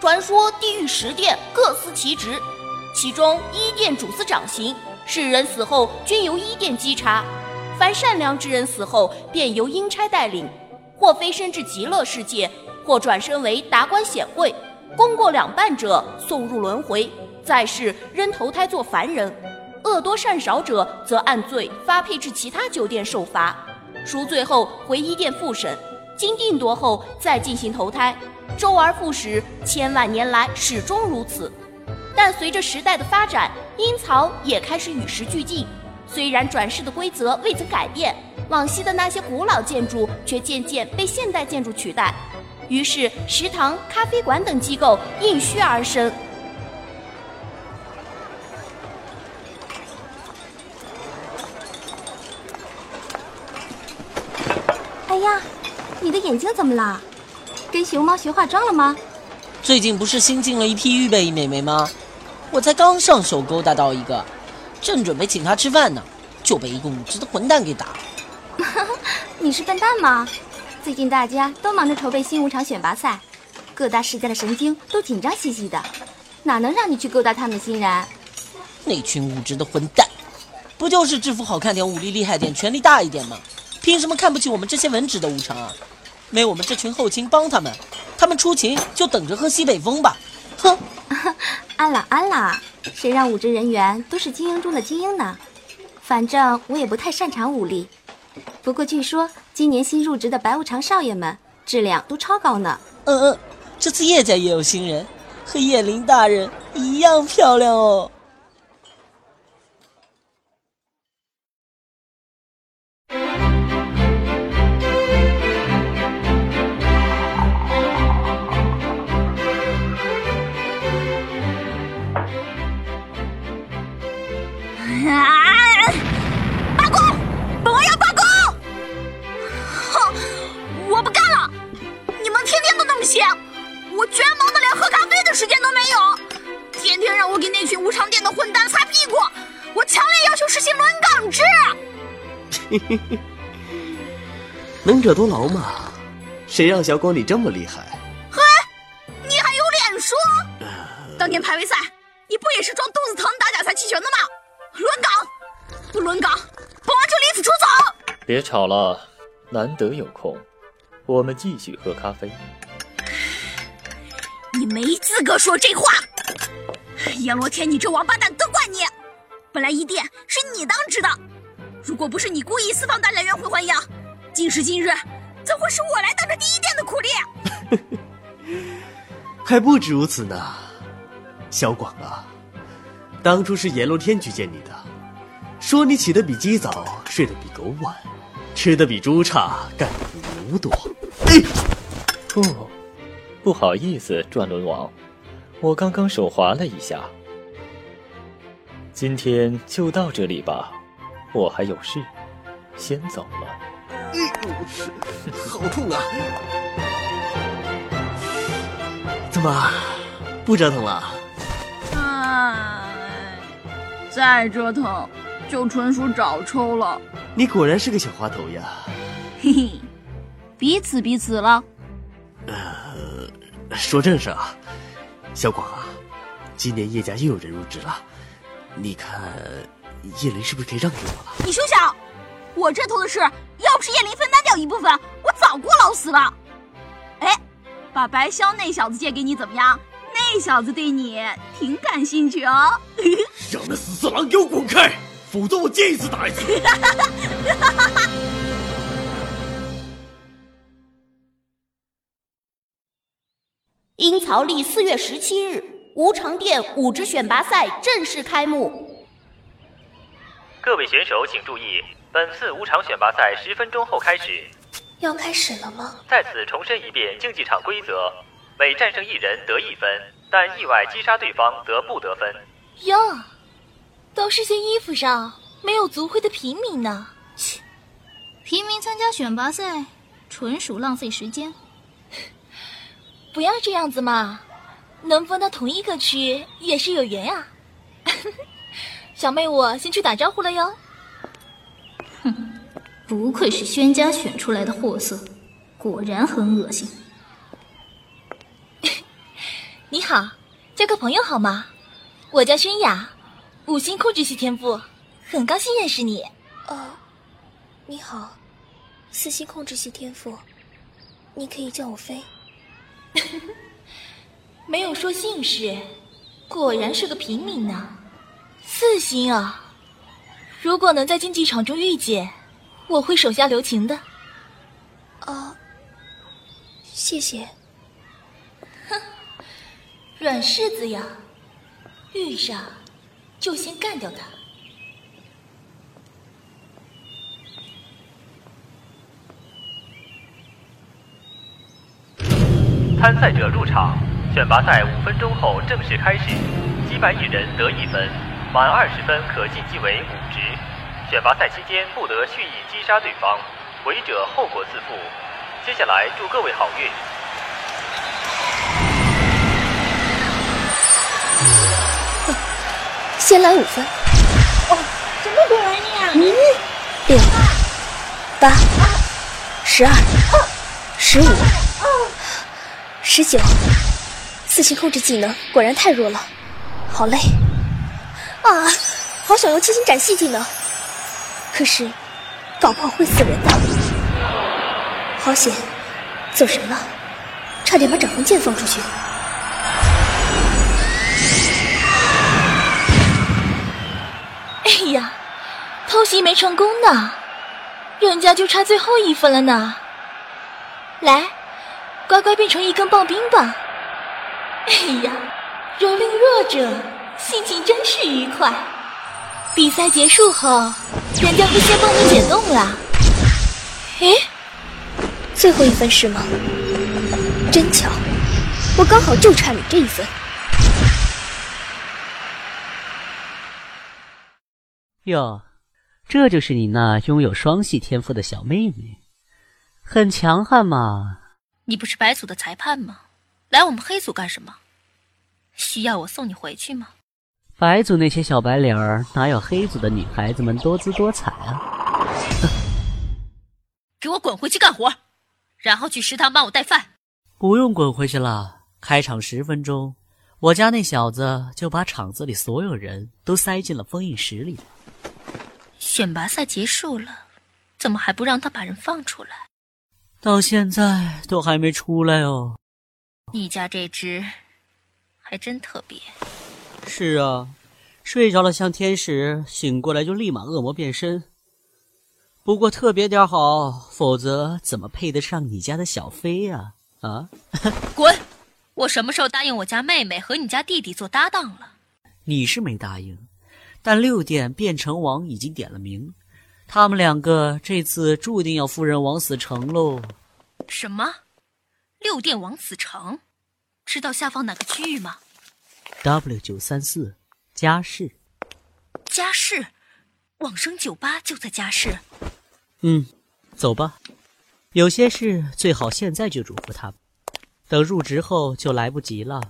传说地狱十殿各司其职，其中一殿主司掌刑，世人死后均由一殿稽查；凡善良之人死后，便由阴差带领，或飞升至极乐世界，或转身为达官显贵。功过两半者送入轮回，在世仍投胎做凡人；恶多善少者则按罪发配至其他酒店受罚，赎罪后回一殿复审，经定夺后再进行投胎，周而复始，千万年来始终如此。但随着时代的发展，阴曹也开始与时俱进，虽然转世的规则未曾改变，往昔的那些古老建筑却渐渐被现代建筑取代。于是，食堂、咖啡馆等机构应需而生。哎呀，你的眼睛怎么了？跟熊猫学化妆了吗？最近不是新进了一批预备役美眉吗？我才刚上手勾搭到一个，正准备请她吃饭呢，就被一个无知的混蛋给打了。你是笨蛋吗？最近大家都忙着筹备新武场选拔赛，各大世家的神经都紧张兮兮的，哪能让你去勾搭他们欣然？那群无知的混蛋，不就是制服好看点、武力厉害点、权力大一点吗？凭什么看不起我们这些文职的武场啊？没我们这群后勤帮他们，他们出勤就等着喝西北风吧！哼！安啦安啦，谁让武职人员都是精英中的精英呢？反正我也不太擅长武力。不过据说今年新入职的白无常少爷们质量都超高呢。嗯嗯，这次叶家也有新人，和叶林大人一样漂亮哦。嘿嘿嘿，能者多劳嘛，谁让小光你这么厉害？嘿，你还有脸说？当年排位赛，你不也是装肚子疼打假赛弃权的吗？轮岗，不轮岗，本王就离此出走！别吵了，难得有空，我们继续喝咖啡。你没资格说这话！阎罗天，你这王八蛋，都怪你！本来一殿是你当值的。如果不是你故意私放大家圆回还阳，今时今日怎会是我来当着第一殿的苦力？还不止如此呢，小广啊，当初是阎罗天举荐你的，说你起得比鸡早，睡得比狗晚，吃得比猪差，干得比牛多。哎，哦，不好意思，转轮王，我刚刚手滑了一下。今天就到这里吧。我还有事，先走了。哎呦，好痛啊！怎么不折腾了？哎，再折腾就纯属找抽了。你果然是个小滑头呀！嘿嘿，彼此彼此了。呃，说正事啊，小广啊，今年叶家又有人入职了，你看。叶林是不是可以让给我了？你休想！我这头的事，要不是叶林分担掉一部分，我早过劳死了。哎，把白霄那小子借给你怎么样？那小子对你挺感兴趣哦。让那死色狼给我滚开，否则我见一次打一次。阴曹历四月十七日，无常殿武职选拔赛正式开幕。各位选手请注意，本次五场选拔赛十分钟后开始。要开始了吗？在此重申一遍竞技场规则：每战胜一人得一分，但意外击杀对方则不得分。哟，都是些衣服上没有族徽的平民呢。切，平民参加选拔赛，纯属浪费时间。不要这样子嘛，能分到同一个区也是有缘啊。小妹，我先去打招呼了哟。哼，不愧是宣家选出来的货色，果然很恶心。你好，交个朋友好吗？我叫轩雅，五星控制系天赋，很高兴认识你。哦，你好，四星控制系天赋，你可以叫我飞。没有说姓氏，果然是个平民呢。四星啊！如果能在竞技场中遇见，我会手下留情的。哦，谢谢。哼，软柿子呀，遇上就先干掉他。参赛者入场，选拔赛五分钟后正式开始，击败一人得一分，满二十分可晋级为五职。选拔赛期间不得蓄意击杀对方，违者后果自负。接下来祝各位好运。先来五分。哦，怎么过来呢？六、八、十二、十五。十九，四星控制技能果然太弱了，好累啊！好想用七星斩系技能，可是搞不好会死人的。好险，走神了，差点把斩魂剑放出去。哎呀，偷袭没成功呢，人家就差最后一分了呢。来。乖乖变成一根棒冰吧！哎呀，蹂躏弱者，心情真是愉快。比赛结束后，人家会先帮你解冻了。诶，最后一分是吗？真巧，我刚好就差你这一分。哟，这就是你那拥有双系天赋的小妹妹，很强悍嘛。你不是白组的裁判吗？来我们黑组干什么？需要我送你回去吗？白组那些小白脸儿哪有黑组的女孩子们多姿多彩啊！给我滚回去干活，然后去食堂帮我带饭。不用滚回去了，开场十分钟，我家那小子就把场子里所有人都塞进了封印室里。选拔赛结束了，怎么还不让他把人放出来？到现在都还没出来哦。你家这只还真特别。是啊，睡着了像天使，醒过来就立马恶魔变身。不过特别点好，否则怎么配得上你家的小飞呀？啊！滚！我什么时候答应我家妹妹和你家弟弟做搭档了？你是没答应，但六殿变成王已经点了名。他们两个这次注定要夫人王死城喽！什么？六殿王死城？知道下方哪个区域吗？W 九三四，家世。家世，往生酒吧就在家世。嗯，走吧。有些事最好现在就嘱咐他们，等入职后就来不及了。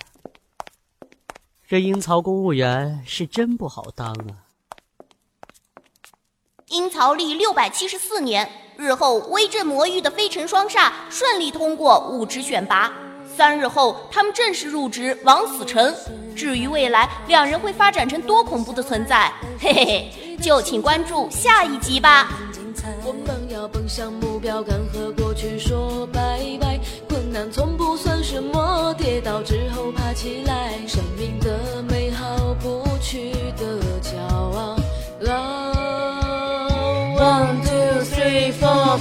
这阴曹公务员是真不好当啊！阴曹历六百七十四年，日后威震魔域的飞尘双煞顺利通过五职选拔。三日后，他们正式入职王死城。至于未来两人会发展成多恐怖的存在，嘿嘿嘿，就请关注下一集吧。我们要奔向目标，敢和过去说拜拜。困难从不算什么，跌倒之后爬起来，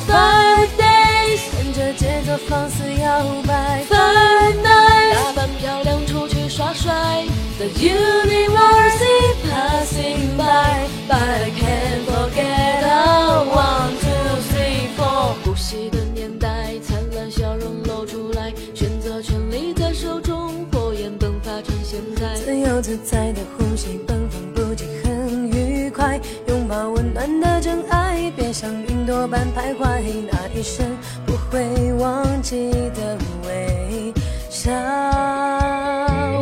five days，跟着节奏放肆摇摆。Five nights，打扮漂亮出去耍帅。The universe is passing by，but I can't forget our one two three four。呼吸的年代，灿烂笑容露出来，选择权利在手中，火焰迸发成现在。自由自在的般徘徊，那一生不会忘记的微笑。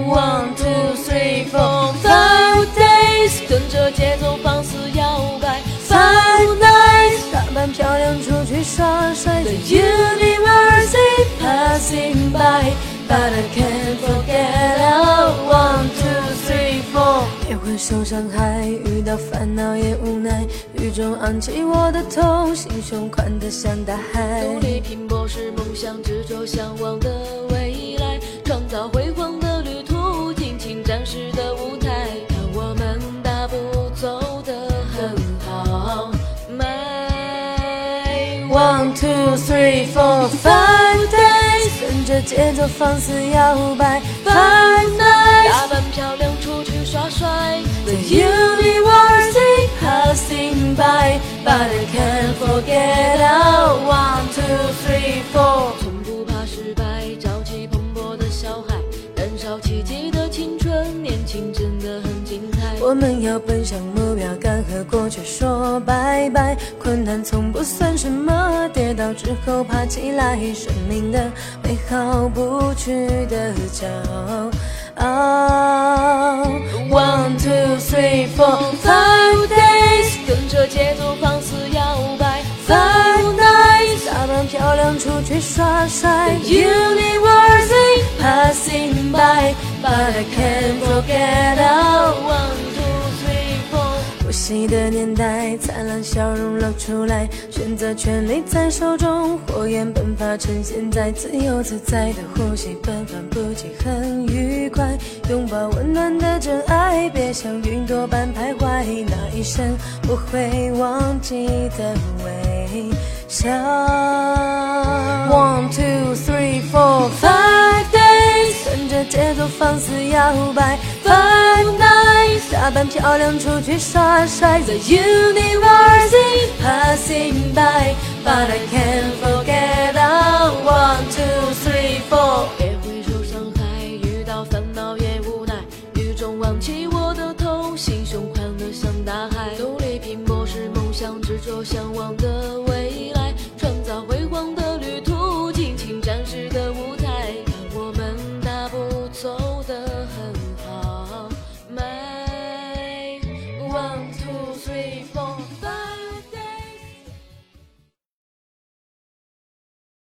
One two three four five days，跟着节奏放肆摇摆。Five nights，打扮漂亮出去耍帅。The universe is passing by，but I can't forget. 别会受伤害，遇到烦恼也无奈，雨中昂起我的头，心胸宽得像大海。努力拼搏是梦想，执着向往的未来，创造辉煌的旅途，尽情展示的舞台，看我们大步走得很好。My One two three four five days，跟着节奏放肆摇摆。But I can't forget our one two three four。从不怕失败，朝气蓬勃的小孩，燃烧奇迹的青春，年轻真的很精彩。我们要奔向目标，敢和过去说拜拜。困难从不算什么，跌倒之后爬起来，生命的美好不屈的骄傲。One two three four five days，跟着节奏放肆摇摆。Five nights，打扮漂亮出去耍帅。Universe passing by, but I can't forget 的年代，灿烂笑容露出来，选择权利在手中，火焰迸发成现在，自由自在的呼吸，奔放不羁，很愉快，拥抱温暖的真爱，别像云朵般徘徊，那一生不会忘记的微笑。One two three four five days，跟着节奏放肆摇摆。Five nights，打扮漂亮出去耍帅。The universe is passing by, but I can't forget our one two three four。也会受伤害，遇到烦恼也无奈，雨中昂起我的头，心胸宽得像大海。努力拼搏是梦想，执着向往的